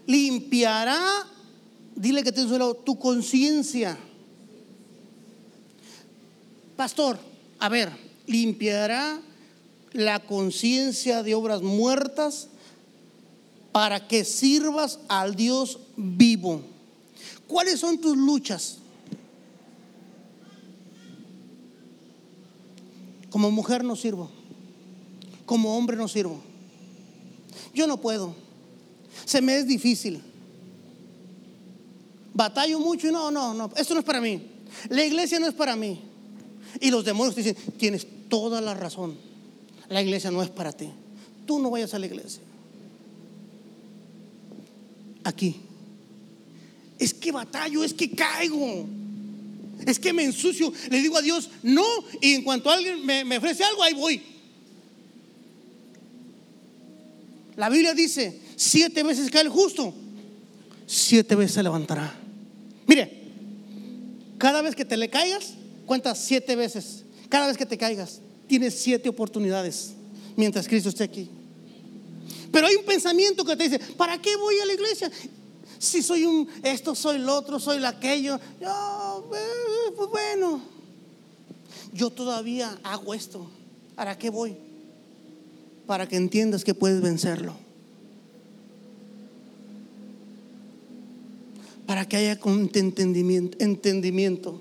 limpiará, dile que te suelo, tu conciencia. Pastor, a ver, limpiará la conciencia de obras muertas para que sirvas al Dios vivo. ¿Cuáles son tus luchas? Como mujer no sirvo. Como hombre no sirvo. Yo no puedo se me es difícil. Batallo mucho y no, no, no, esto no es para mí. La iglesia no es para mí. Y los demonios te dicen, tienes toda la razón. La iglesia no es para ti. Tú no vayas a la iglesia. Aquí. Es que batallo, es que caigo. Es que me ensucio. Le digo a Dios, no. Y en cuanto alguien me, ofrece algo, ahí voy. La Biblia dice, siete veces cae el justo, siete veces se levantará. Mire, cada vez que te le caigas, cuentas siete veces. Cada vez que te caigas, tienes siete oportunidades mientras Cristo esté aquí. Pero hay un pensamiento que te dice, ¿para qué voy a la iglesia? Si soy un, esto soy el otro, soy el aquello. Yo, eh, pues bueno, yo todavía hago esto. ¿Para qué voy? Para que entiendas que puedes vencerlo. para que haya entendimiento. entendimiento.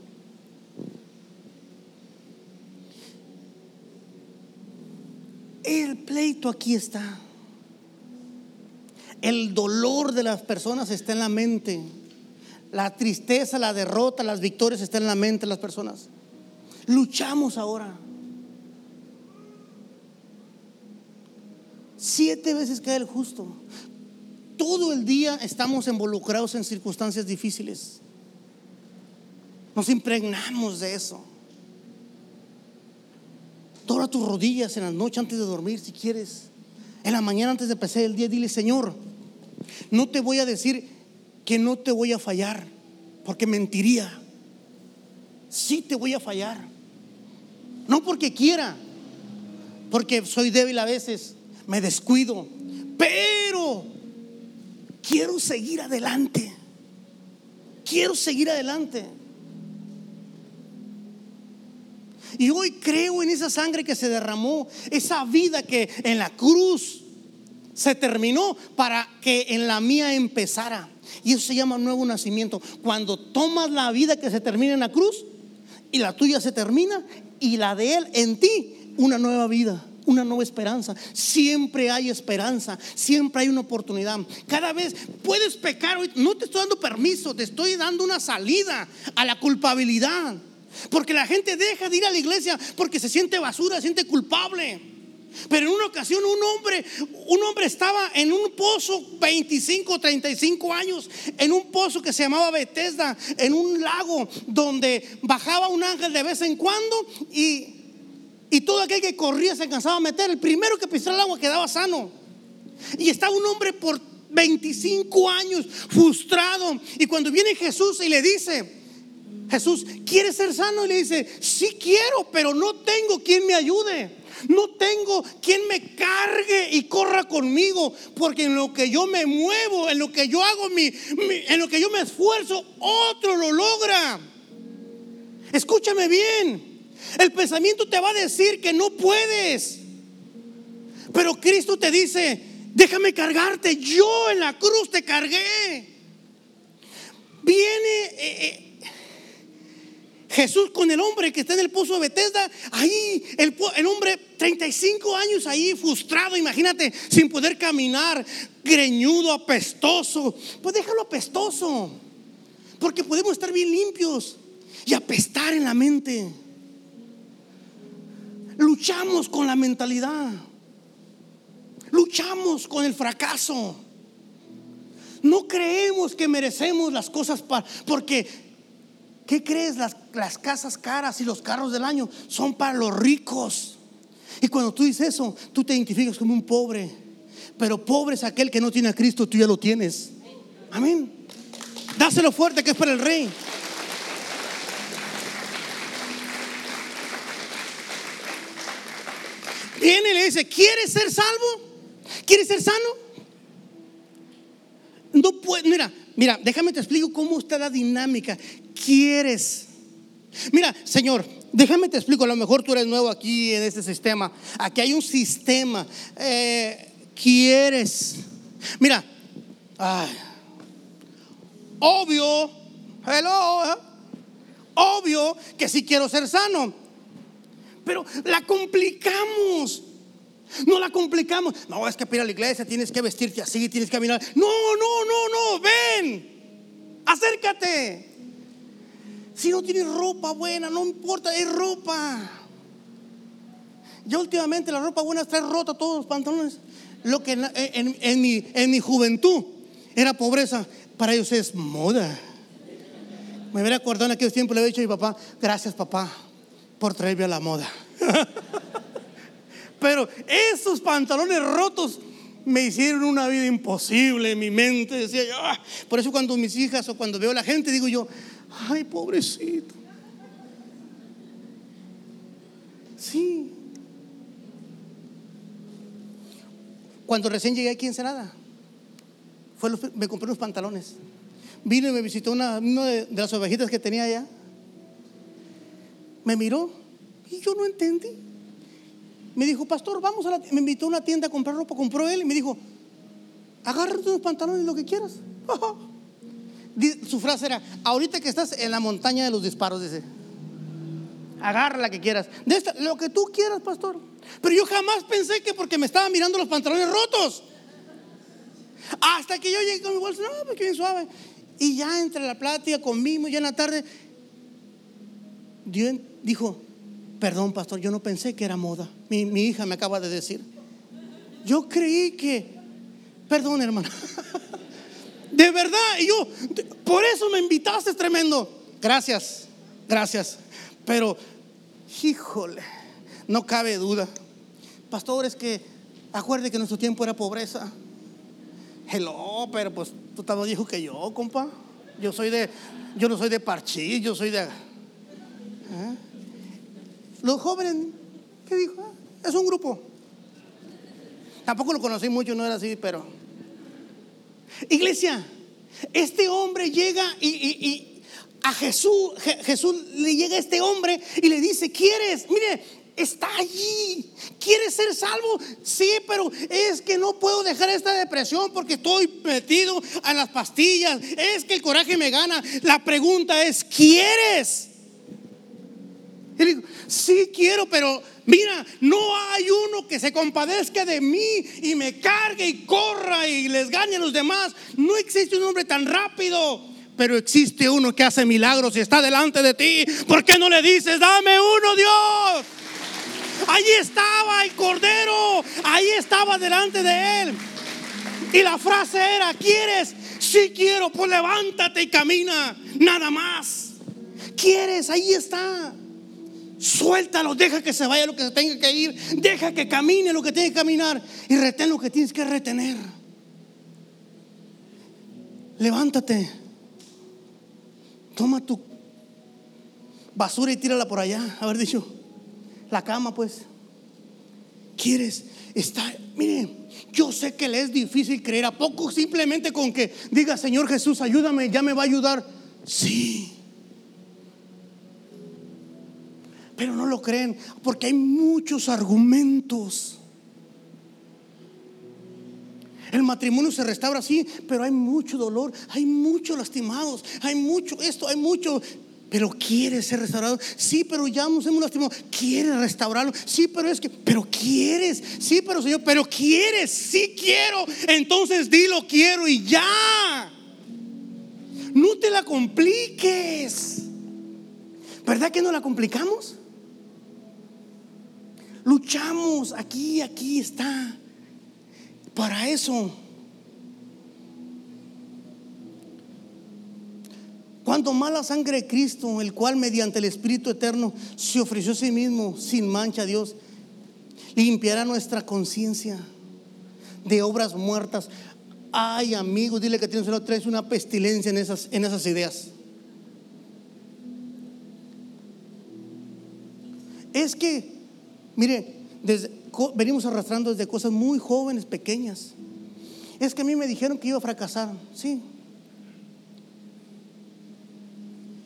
El pleito aquí está. El dolor de las personas está en la mente. La tristeza, la derrota, las victorias están en la mente de las personas. Luchamos ahora. Siete veces cae el justo todo el día estamos involucrados en circunstancias difíciles. Nos impregnamos de eso. Dobra tus rodillas en la noche antes de dormir si quieres. En la mañana antes de empezar el día, dile, Señor, no te voy a decir que no te voy a fallar, porque mentiría. Sí te voy a fallar. No porque quiera, porque soy débil a veces, me descuido, pero quiero seguir adelante. Quiero seguir adelante. Y hoy creo en esa sangre que se derramó, esa vida que en la cruz se terminó para que en la mía empezara. Y eso se llama nuevo nacimiento. Cuando tomas la vida que se termina en la cruz y la tuya se termina y la de Él en ti, una nueva vida una nueva esperanza. Siempre hay esperanza, siempre hay una oportunidad. Cada vez puedes pecar, no te estoy dando permiso, te estoy dando una salida a la culpabilidad. Porque la gente deja de ir a la iglesia porque se siente basura, se siente culpable. Pero en una ocasión un hombre, un hombre estaba en un pozo 25, 35 años, en un pozo que se llamaba Bethesda, en un lago donde bajaba un ángel de vez en cuando y, y todo aquel que corría se alcanzaba a meter. El primero que pisaba el agua quedaba sano. Y estaba un hombre por 25 años frustrado. Y cuando viene Jesús y le dice, Jesús, ¿quiere ser sano? Y le dice, sí quiero, pero no tengo quien me ayude. No tengo quien me cargue y corra conmigo, porque en lo que yo me muevo, en lo que yo hago, en lo que yo me esfuerzo, otro lo logra. Escúchame bien. El pensamiento te va a decir que no puedes. Pero Cristo te dice, déjame cargarte. Yo en la cruz te cargué. Viene... Eh, eh, Jesús con el hombre que está en el pozo de Bethesda, ahí el, hombre 35 años ahí frustrado, imagínate, sin poder caminar, greñudo, apestoso. Pues déjalo apestoso, porque podemos estar bien limpios y apestar en la mente. Luchamos con la mentalidad. Luchamos con el fracaso. No creemos que merecemos las cosas porque ¿Qué crees? Las, las, casas caras y los carros del año son para los ricos. Y cuando tú dices eso, tú te identificas como un pobre. Pero pobre es aquel que no tiene a Cristo, tú ya lo tienes. Amén. Dáselo fuerte que es para el rey. Viene y le dice, ¿quieres ser salvo? ¿Quieres ser sano? No puede, mira, mira, déjame te explico cómo está la dinámica quieres. Mira, Señor, déjame te explico, a lo mejor tú eres nuevo aquí en este sistema. Aquí hay un sistema. Eh, quieres. Mira, obvio, hello, ¿eh? obvio que sí quiero ser sano, pero la complicamos. No la complicamos. No, es que ir a la iglesia tienes que vestirte así, tienes que caminar. No, no, no, no, ven. Acércate. Si no tienes ropa buena, no importa, es ropa. Yo últimamente la ropa buena está rota, todos los pantalones. Lo que en, mi, en mi juventud era pobreza, para ellos es moda. Me hubiera acordado en aquel tiempo, le había dicho a mi papá, gracias papá por traerme a la moda. <laughs> Pero esos pantalones rotos me hicieron una vida imposible en mi mente. Decía yo, ah". por eso cuando mis hijas o cuando veo a la gente, digo yo, Ay, pobrecito. Sí. Cuando recién llegué aquí en Senada, fue me compré unos pantalones. Vino y me visitó una, de, las ovejitas que tenía allá. Me miró y yo no entendí. Me dijo, pastor, vamos a la Me invitó a una tienda a comprar ropa. Compró él y me dijo, agárrate unos pantalones, lo que quieras. <laughs> su frase era, ahorita que estás en la montaña de los disparos, dice, agarra la que quieras. Lo que tú quieras, pastor. Pero yo jamás pensé que porque me estaba mirando los pantalones rotos. Hasta que yo llegué con mi bolsa, no, porque bien suave. Y ya entre la plática conmigo, ya en la tarde, Dios dijo, perdón, pastor, yo no pensé que era moda. Mi, mi hija me acaba de decir. Yo creí que, perdón, hermano. <laughs> De verdad, y yo, por eso me invitaste, es tremendo. Gracias, gracias. Pero, híjole, no cabe duda. Pastor, es que acuerde que nuestro tiempo era pobreza. Hello, pero pues tú estás más viejo que yo, compa. Yo soy de, yo no soy de parchís, yo soy de. ¿eh? Los jóvenes, ¿qué dijo? Es un grupo. Tampoco lo conocí mucho, no era así, pero Iglesia, este hombre llega y, a Jesús, Jesús le llega a este hombre y le dice, ¿quieres? Mire, está allí. ¿Quieres ser salvo? Sí, pero es que no puedo dejar esta depresión porque estoy metido a las pastillas. Es que el coraje me gana. La pregunta es, ¿quieres? Y digo, sí quiero, pero mira, no hay uno que se compadezca de mí y me cargue y corra y les gane a los demás. No existe un hombre tan rápido, pero existe uno que hace milagros y está delante de ti. ¿Por qué no le dices, dame uno, Dios? Ahí estaba el cordero, ahí estaba delante de él. Y la frase era, ¿quieres? Si quiero, pues levántate y camina, nada más. ¿Quieres? Ahí está. Suéltalo, deja que se vaya lo que se tenga que ir, deja que camine lo que tiene que caminar y retén lo que tienes que retener. Levántate, toma tu basura y tírala por allá. Haber dicho, la cama, pues. ¿Quieres? Está, mire, yo sé que le es difícil creer. ¿A poco simplemente con que diga, Señor Jesús, ayúdame, ya me va a ayudar? Sí. Pero no lo creen porque hay muchos argumentos. El matrimonio se restaura así, pero hay mucho dolor, hay muchos lastimados, hay mucho esto, hay mucho. Pero quiere ser restaurado. Sí, pero ya nos hemos lastimado. Quiere restaurarlo. Sí, pero es que, pero quieres. Sí, pero Señor, pero quieres. Sí quiero. Entonces dilo quiero y ya. No te la compliques. ¿Verdad que no la complicamos? Luchamos, aquí, aquí está. Para eso. Cuando más la sangre de Cristo, el cual mediante el Espíritu Eterno se ofreció a sí mismo sin mancha a Dios, limpiará nuestra conciencia de obras muertas. Ay, amigos, dile que tienes una, traes una pestilencia en esas, en esas ideas. Es que Mire, venimos arrastrando desde cosas muy jóvenes, pequeñas. Es que a mí me dijeron que iba a fracasar, sí.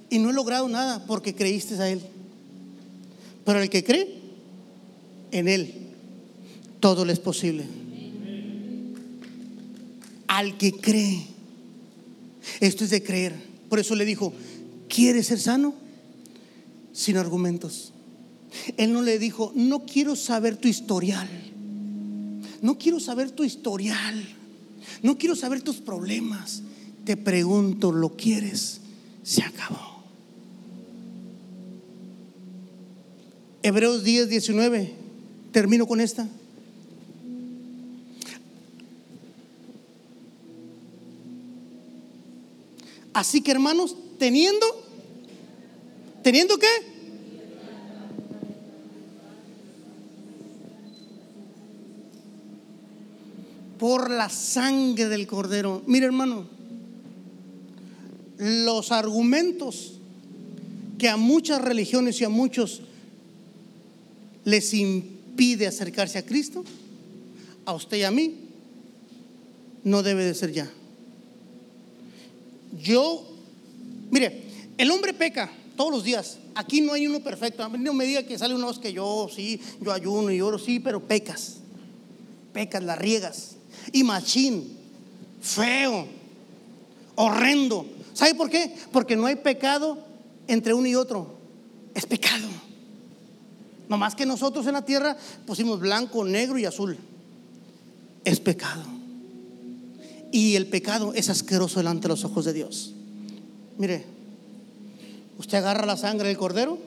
Y no he logrado nada porque creíste a Él. Pero el que cree, en Él, todo le es posible. Al que cree, esto es de creer. Por eso le dijo, ¿quieres ser sano? Sin argumentos. Él no le dijo, no quiero saber tu historial. No quiero saber tu historial. No quiero saber tus problemas. Te pregunto, ¿lo quieres? Se acabó. Hebreos 10, 19. Termino con esta. Así que hermanos, teniendo, teniendo qué? Por la sangre del cordero. Mire hermano, los argumentos que a muchas religiones y a muchos les impide acercarse a Cristo, a usted y a mí, no debe de ser ya. Yo, mire, el hombre peca todos los días. Aquí no hay uno perfecto. No me diga que sale uno que yo, sí, yo ayuno y oro, sí, pero pecas. Pecas, las riegas y machín, feo, horrendo. ¿Sabe por qué? Porque no hay pecado entre uno y otro. Es pecado. No más que nosotros en la tierra pusimos blanco, negro y azul. Es pecado. Y el pecado es asqueroso delante de los ojos de Dios. Mire, usted agarra la sangre del cordero,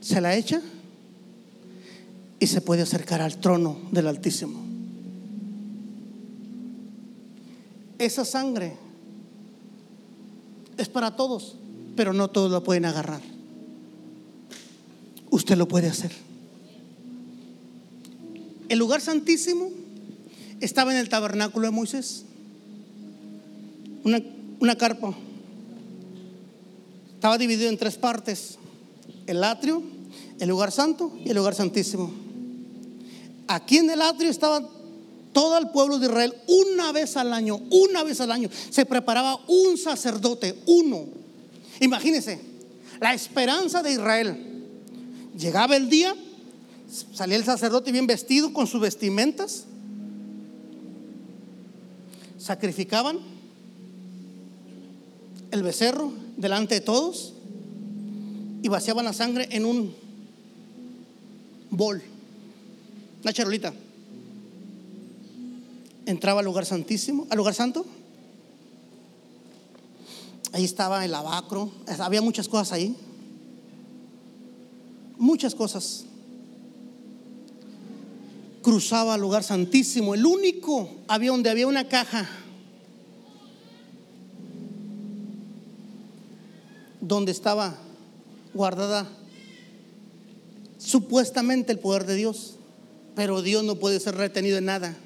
se la echa y se puede acercar al trono del Altísimo. Esa sangre es para todos, pero no todos la pueden agarrar. Usted lo puede hacer. El lugar santísimo estaba en el tabernáculo de Moisés. Una, una carpa. Estaba dividido en tres partes. El atrio, el lugar santo y el lugar santísimo. Aquí en el atrio estaba todo el pueblo de Israel, una vez al año, una vez al año, se preparaba un sacerdote, uno. Imagínense, la esperanza de Israel. Llegaba el día, salía el sacerdote bien vestido con sus vestimentas, sacrificaban el becerro delante de todos y vaciaban la sangre en un bol, una charolita entraba al lugar santísimo, al lugar santo. Ahí estaba el lavacro, había muchas cosas ahí. Muchas cosas. cruzaba al lugar santísimo. El único había donde había una caja donde estaba guardada supuestamente el poder de Dios, pero Dios no puede ser retenido en nada.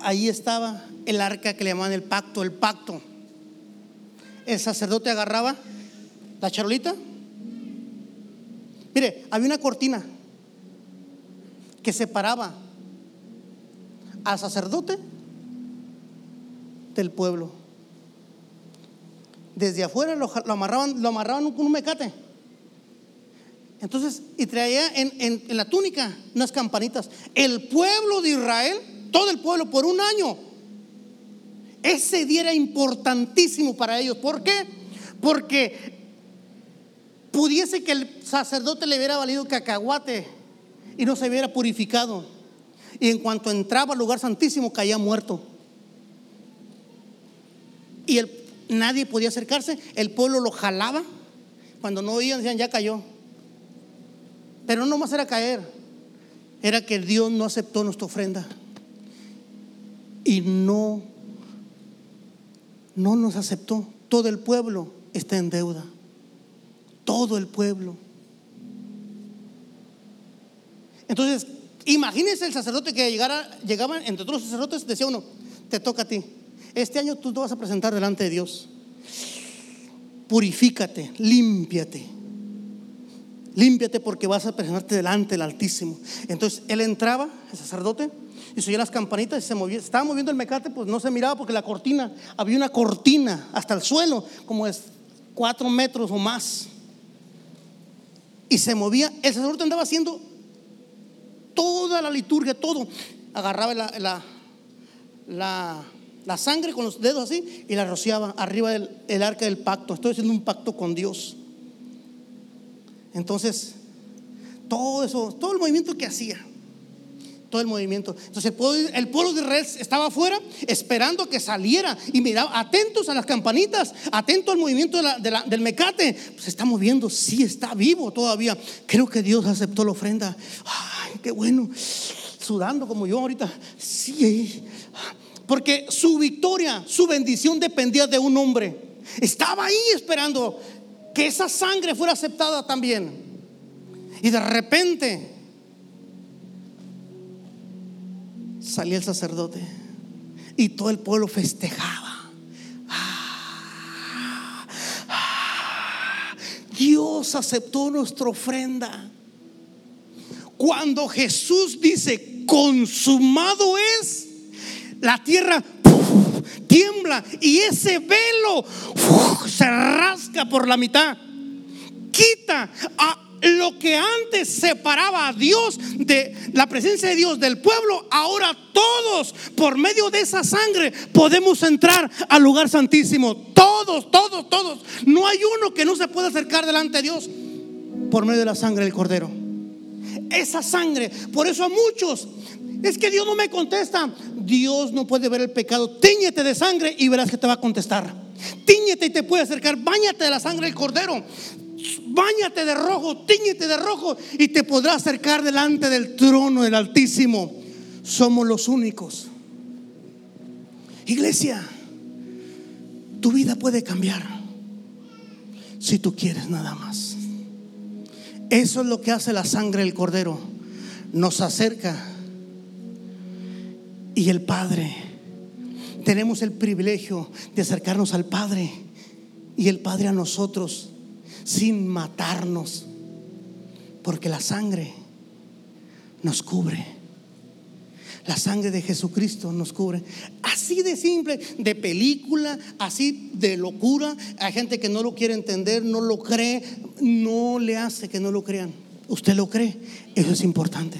Ahí estaba el arca que le llamaban el pacto, el pacto. El sacerdote agarraba la charolita. Mire, había una cortina que separaba al sacerdote del pueblo. Desde afuera lo, amarraban, lo amarraban con un mecate. Entonces, y traía en, en, la túnica unas campanitas. El pueblo de Israel, todo el pueblo, por un año, ese día era importantísimo para ellos. ¿Por qué? Porque pudiese que el sacerdote le hubiera valido cacahuate y no se hubiera purificado. Y en cuanto entraba al lugar santísimo, caía muerto. Y nadie podía acercarse. El pueblo lo jalaba. Cuando no oían, decían, ya cayó. Pero no más era caer, era que Dios no aceptó nuestra ofrenda. Y no, no nos aceptó. Todo el pueblo está en deuda. Todo el pueblo. Entonces, imagínense el sacerdote que llegara, llegaban entre otros sacerdotes, decía uno, te toca a ti. Este año tú te vas a presentar delante de Dios. Purifícate, límpiate límpiate porque vas a presentarte delante del Altísimo. Entonces él entraba, el sacerdote, y se las campanitas y se movía. Estaba moviendo el mecate, pues no se miraba porque la cortina, había una cortina hasta el suelo, como es cuatro metros o más. Y se movía. El sacerdote andaba haciendo toda la liturgia, todo. Agarraba la, la, sangre con los dedos así y la rociaba arriba del arca del pacto. Estoy haciendo un pacto con Dios. Entonces, todo eso, todo el movimiento que hacía, todo el movimiento. Entonces el pueblo, de Israel estaba afuera esperando que saliera y miraba, atentos a las campanitas, atento al movimiento del mecate. Se está moviendo, sí está vivo todavía. Creo que Dios aceptó la ofrenda. Ay, qué bueno. Sudando como yo ahorita. Sí. Porque su victoria, su bendición dependía de un hombre. Estaba ahí esperando que esa sangre fuera aceptada también. Y de repente salía el sacerdote y todo el pueblo festejaba. Dios aceptó nuestra ofrenda. Cuando Jesús dice, consumado es, la tierra tiembla y ese velo se rasca por la mitad. Quita a lo que antes separaba a Dios de la presencia de Dios del pueblo, ahora todos por medio de esa sangre podemos entrar al lugar santísimo. Todos, todos, todos. No hay uno que no se pueda acercar delante de Dios por medio de la sangre del cordero. Esa sangre, por eso a muchos es que Dios no me contesta. Dios no puede ver el pecado. Tíñete de sangre y verás que te va a contestar. Tíñete y te puede acercar. Báñate de la sangre del cordero. Báñate de rojo, tíñete de rojo y te podrá acercar delante del trono del Altísimo. Somos los únicos. Iglesia, tu vida puede cambiar si tú quieres nada más. Eso es lo que hace la sangre del cordero. Nos acerca y el Padre. Tenemos el privilegio de acercarnos al Padre y el Padre a nosotros sin matarnos, porque la sangre nos cubre. La sangre de Jesucristo nos cubre. Así de simple, de película, así de locura. Hay gente que no lo quiere entender, no lo cree, no le hace que no lo crean. Usted lo cree, eso es importante.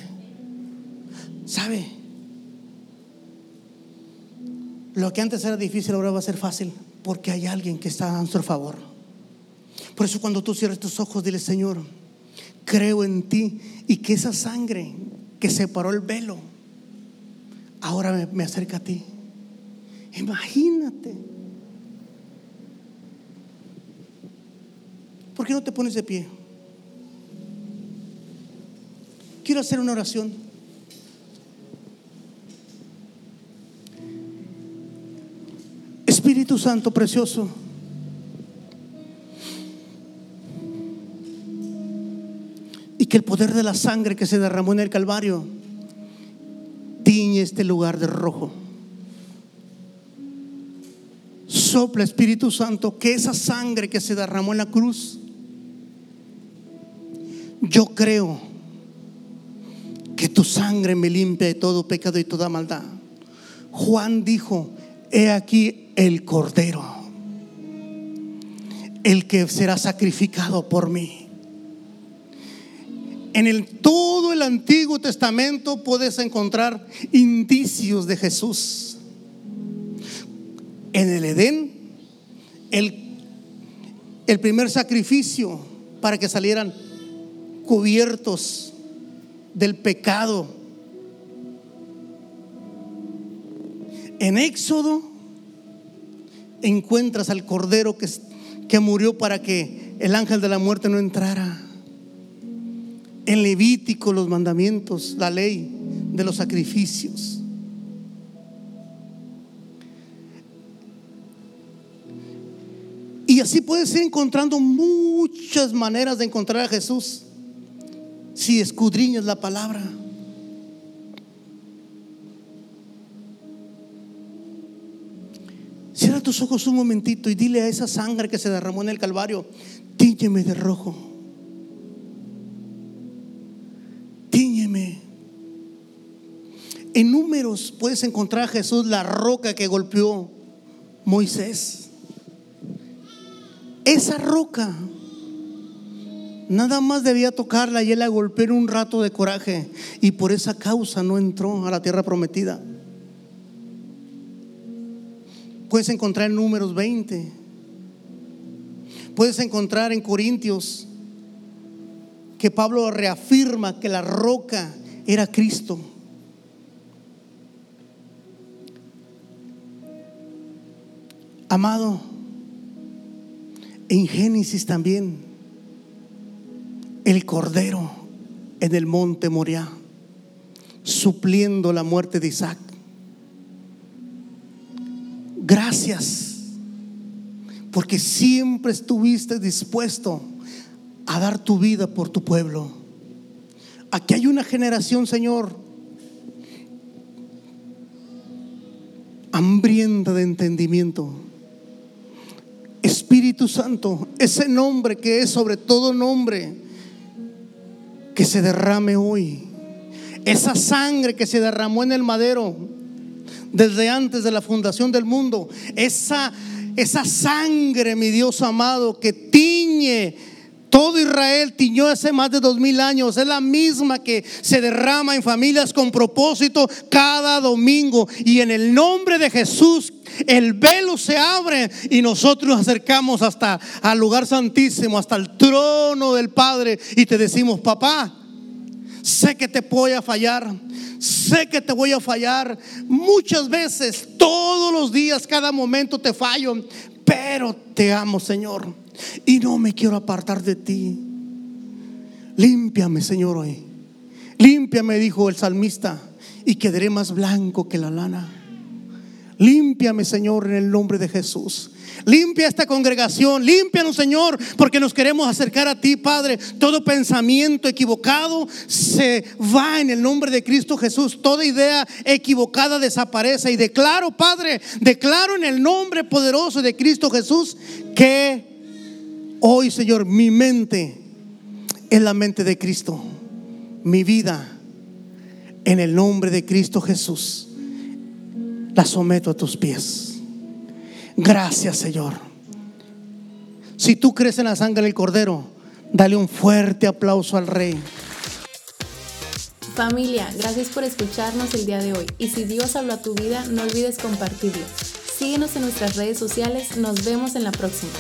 ¿Sabe? Lo que antes era difícil ahora va a ser fácil porque hay alguien que está a nuestro favor. Por eso cuando tú cierres tus ojos, dile, Señor, creo en ti y que esa sangre que separó el velo, ahora me, me acerca a ti. Imagínate. ¿Por qué no te pones de pie? Quiero hacer una oración. Espíritu Santo, precioso. Y que el poder de la sangre que se derramó en el Calvario tiñe este lugar de rojo. Sopla Espíritu Santo que esa sangre que se derramó en la cruz, yo creo que tu sangre me limpia de todo pecado y toda maldad. Juan dijo, he aquí el Cordero, el que será sacrificado por mí. En el, todo el Antiguo Testamento puedes encontrar indicios de Jesús. En el Edén, el, primer sacrificio para que salieran cubiertos del pecado. En Éxodo encuentras al Cordero que murió para que el ángel de la muerte no entrara. En Levítico los mandamientos, la ley de los sacrificios. Y así puedes ir encontrando muchas maneras de encontrar a Jesús si escudriñas la palabra. Cierra tus ojos un momentito y dile a esa sangre que se derramó en el Calvario, tíñeme de rojo. En números puedes encontrar a Jesús la roca que golpeó Moisés. Esa roca nada más debía tocarla y él la golpeó en un rato de coraje y por esa causa no entró a la tierra prometida. Puedes encontrar en números 20. Puedes encontrar en Corintios que Pablo reafirma que la roca era Cristo. Amado, en Génesis también, el Cordero en el monte Moriah, supliendo la muerte de Isaac. Gracias, porque siempre estuviste dispuesto a dar tu vida por tu pueblo. Aquí hay una generación, Señor, hambrienta de entendimiento. Espíritu Santo, ese nombre que es sobre todo nombre, que se derrame hoy. Esa sangre que se derramó en el madero desde antes de la fundación del mundo. Esa, esa sangre, mi Dios amado, que tiñe todo Israel tiñó hace más de dos mil años. Es la misma que se derrama en familias con propósito cada domingo. Y en el nombre de Jesús, el velo se abre y nosotros nos acercamos hasta al lugar santísimo, hasta el trono del Padre. Y te decimos, papá, sé que te voy a fallar. Sé que te voy a fallar muchas veces, todos los días, cada momento te fallo, pero te amo, Señor y no me quiero apartar de ti. Límpiame, Señor, hoy. Límpiame, dijo el salmista, y quedaré más blanco que la lana. Límpiame, Señor, en el nombre de Jesús. Limpia esta congregación, límpianos, Señor, porque nos queremos acercar a ti, Padre. Todo pensamiento equivocado se va en el nombre de Cristo Jesús. Toda idea equivocada desaparece. Y declaro, Padre, declaro en el nombre poderoso de Cristo Jesús que Hoy, Señor, mi mente es la mente de Cristo. Mi vida, en el nombre de Cristo Jesús, la someto a tus pies. Gracias, Señor. Si tú crees en la sangre del Cordero, dale un fuerte aplauso al Rey. Familia, gracias por escucharnos el día de hoy. Y si Dios habló a tu vida, no olvides compartirlo. Síguenos en nuestras redes sociales. Nos vemos en la próxima.